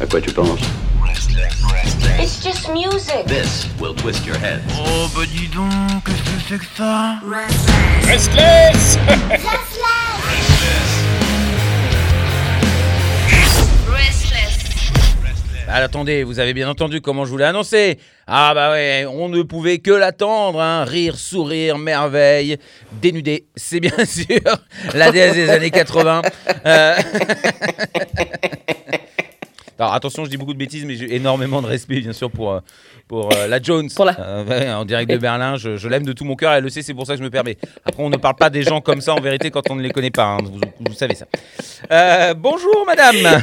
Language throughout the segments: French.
À quoi tu penses It's just music. This will twist your head. Oh bah dis donc, qu'est-ce que c'est que ça Restless Restless. Ah, attendez, vous avez bien entendu comment je vous l'ai annoncé Ah bah ouais, on ne pouvait que l'attendre, hein. rire, sourire, merveille, dénudé, c'est bien sûr la déesse des années 80. Euh, Alors attention, je dis beaucoup de bêtises, mais j'ai énormément de respect bien sûr pour, euh, pour euh, la Jones, Pour la- Euh, ouais, en direct de Berlin. Je, je l'aime de tout mon cœur, elle le sait, c'est pour ça que je me permets. Après, on ne parle pas des gens comme ça en vérité quand on ne les connaît pas, hein. vous, vous savez ça. Euh, bonjour madame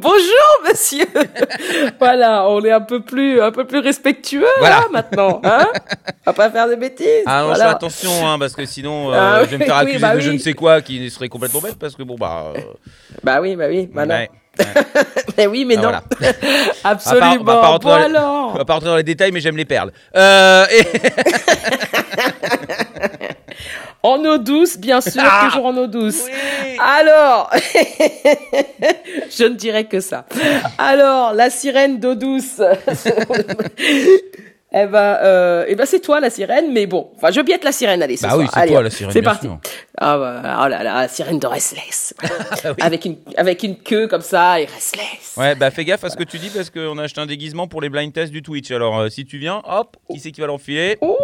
Bonjour, monsieur. voilà, on est un peu plus, un peu plus respectueux Voilà. hein, maintenant. Hein on va pas faire de bêtises. Ah non, je fais voilà. attention, hein, parce que sinon, euh, Ah je vais me faire oui, accuser bah de oui. je ne sais quoi qui serait complètement bête, parce que bon, bah. euh, Bah oui, bah oui, bah non. ouais. Mais oui, mais Ah, non. voilà. Absolument. On va pas. On va pas rentrer dans les détails, mais j'aime les perles. Euh, et- En eau douce, bien sûr, Ah. toujours en eau douce. Oui. Alors, je ne dirais que ça. Alors, la sirène d'eau douce. Eh ben, euh, eh ben c'est toi la sirène, mais bon, enfin je biette la sirène, allez. ce Bah soir. oui, c'est toi, la sirène, C'est bien parti. sûr. Ah bah, oh là là, la sirène de Restless, Ah oui. avec une avec une queue comme ça et Restless. Ouais, bah fais gaffe à ce que tu dis, parce qu'on a acheté un déguisement pour les blind tests du Twitch. Alors, euh, si tu viens, hop, qui c'est qui va l'enfiler? Ouh,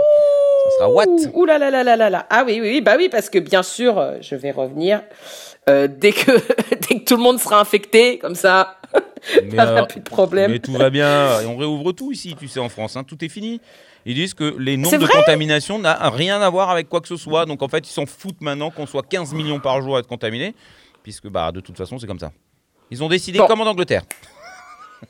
Ça sera what Ouh là là là là là là. Ah oui oui oui bah oui parce que bien sûr euh, je vais revenir euh, dès que dès que tout le monde sera infecté comme ça. Mais, Ça euh, plus de problème. Mais tout va bien. Et on réouvre tout ici, tu sais, en France. hein, Tout est fini. Ils disent que les nombres de vrai contamination n'a rien à voir avec quoi que ce soit. Donc en fait, ils s'en foutent maintenant qu'on soit 15 millions par jour à être contaminés. Puisque bah, de toute façon, c'est comme ça. Ils ont décidé Bon. comme en Angleterre.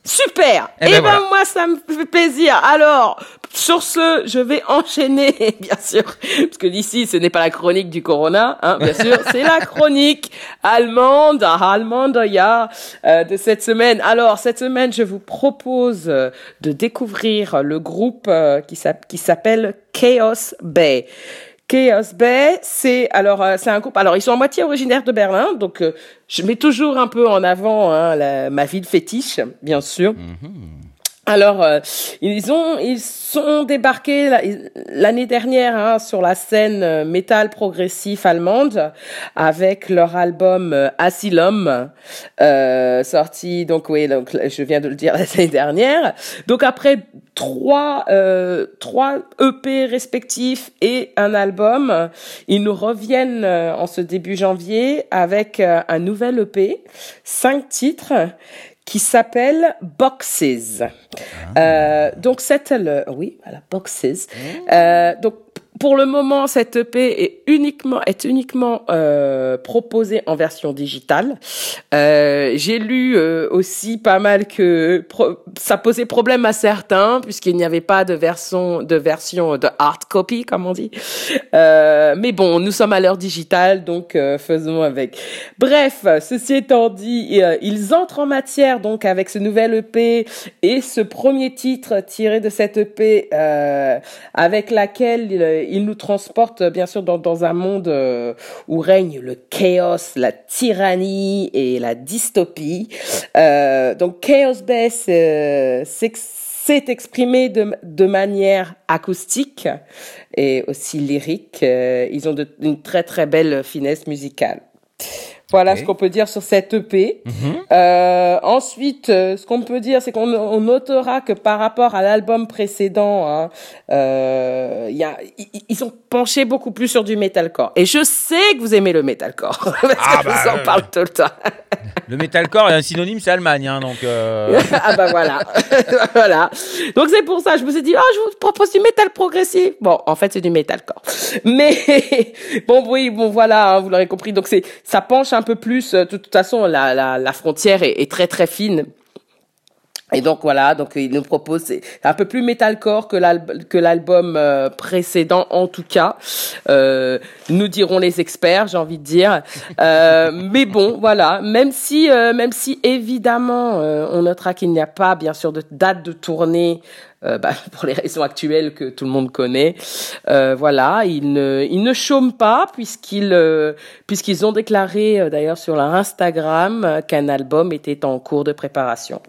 Super. Eh Eh ben ben, voilà. moi ça me fait plaisir. Alors sur ce, je vais enchaîner bien sûr parce que d'ici ce n'est pas la chronique du corona, hein, bien sûr, c'est la chronique allemande, allemande ya euh, de cette semaine. Alors cette semaine, je vous propose euh, de découvrir le groupe euh, qui s'appelle Chaos Bay. Chaos Bay, c'est alors euh, c'est un groupe. Alors ils sont à moitié originaires de Berlin, donc euh, je mets toujours un peu en avant hein, ma ville fétiche, bien sûr. Alors, euh, ils ont, ils sont débarqués la- l'année dernière hein, sur la scène euh, métal progressif allemande avec leur album euh, Asylum, euh, sorti donc oui, donc je viens de le dire l'année dernière. Donc après trois euh, trois EP respectifs et un album, ils nous reviennent euh, en ce début janvier avec un nouvel EP, cinq titres qui s'appelle Boxes. Euh, donc c'est le oui voilà Boxes. Euh, donc pour le moment, cette EP est uniquement est uniquement euh, proposée en version digitale. Euh, J'ai lu euh, aussi pas mal que pro- ça posait problème à certains puisqu'il n'y avait pas de version de version de hard copy comme on dit. Euh, mais bon, nous sommes à l'heure digitale, donc euh, faisons avec. Bref, ceci étant dit, euh, ils entrent en matière donc avec ce nouvel EP et ce premier titre tiré de cette EP avec laquelle il nous transporte euh, bien sûr dans, dans un monde euh, où règne le chaos, la tyrannie et la dystopie. Euh, donc Chaos euh, s'est exprimé de, de manière acoustique et aussi lyrique. Ils ont de- une très très belle finesse musicale. Voilà ce qu'on peut dire sur cette EP. Mhm. Euh, ensuite, euh, ce qu'on peut dire, c'est qu'on on notera que par rapport à l'album précédent, hein, euh, y a, ils ont penché beaucoup plus sur du metalcore. Et je sais que vous aimez le metalcore parce Ah que bah, je vous en parle tout le temps. Le metalcore est un synonyme, c'est Allemagne. hein, donc, ah bah voilà, voilà. Donc c'est pour ça, je me suis dit, oh, je vous propose du métal progressif. Bon, en fait, c'est du metalcore. Mais bon, oui, bon voilà, hein, vous l'aurez compris. Donc c'est, ça penche un peu plus. euh, De toute façon, la la, frontière est, très très fine. Et donc voilà, donc il nous propose un peu plus metalcore que l'album euh, précédent en tout cas. Euh, nous dirons les experts, j'ai envie de dire. Euh, mais bon, voilà, même si euh, même si évidemment euh, on notera qu'il n'y a pas bien sûr de date de tournée euh, bah, pour les raisons actuelles que tout le monde connaît. Euh, voilà, ils ne, ils ne chôment pas puisqu'ils euh, puisqu'ils ont déclaré d'ailleurs sur leur Instagram qu'un album était en cours de préparation.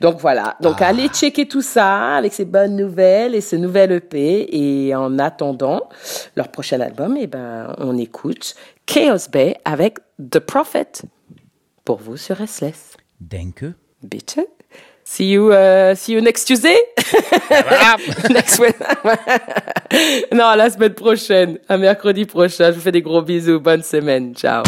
Donc voilà, donc Ah. allez checker tout ça avec ces bonnes nouvelles et ce nouvel EP. Et en attendant leur prochain album, eh ben, on écoute Chaos Bay avec The Prophet pour vous sur Restless. Denke. Bitte. See you, uh, see you next Tuesday? Next week. non, la semaine prochaine, à mercredi prochain. Je vous fais des gros bisous. Bonne semaine. Ciao.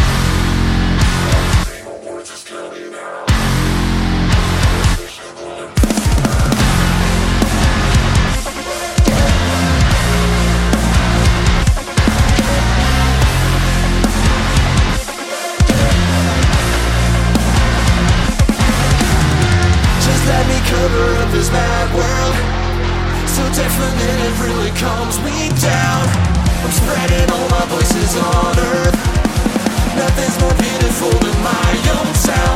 My on earth. Nothing's more beautiful than my own sound